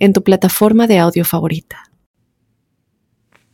en tu plataforma de audio favorita.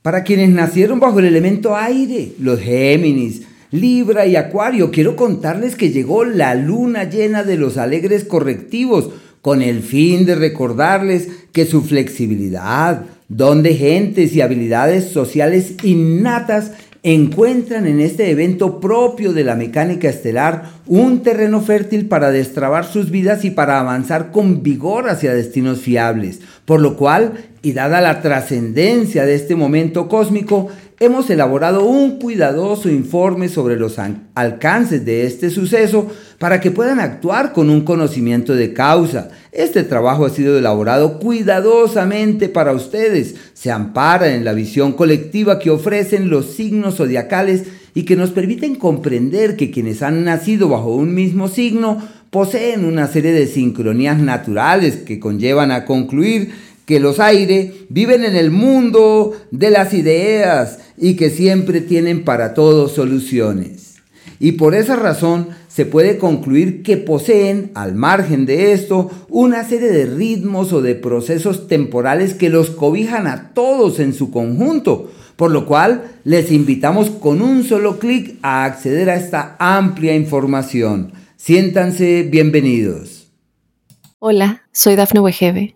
Para quienes nacieron bajo el elemento aire, los Géminis, Libra y Acuario, quiero contarles que llegó la luna llena de los alegres correctivos con el fin de recordarles que su flexibilidad, don de gentes y habilidades sociales innatas encuentran en este evento propio de la mecánica estelar un terreno fértil para destrabar sus vidas y para avanzar con vigor hacia destinos fiables. Por lo cual, y dada la trascendencia de este momento cósmico, hemos elaborado un cuidadoso informe sobre los alcances de este suceso para que puedan actuar con un conocimiento de causa. Este trabajo ha sido elaborado cuidadosamente para ustedes. Se ampara en la visión colectiva que ofrecen los signos zodiacales y que nos permiten comprender que quienes han nacido bajo un mismo signo poseen una serie de sincronías naturales que conllevan a concluir que los aire viven en el mundo de las ideas y que siempre tienen para todo soluciones. Y por esa razón se puede concluir que poseen, al margen de esto, una serie de ritmos o de procesos temporales que los cobijan a todos en su conjunto, por lo cual les invitamos con un solo clic a acceder a esta amplia información. Siéntanse bienvenidos. Hola, soy Dafne Wegebe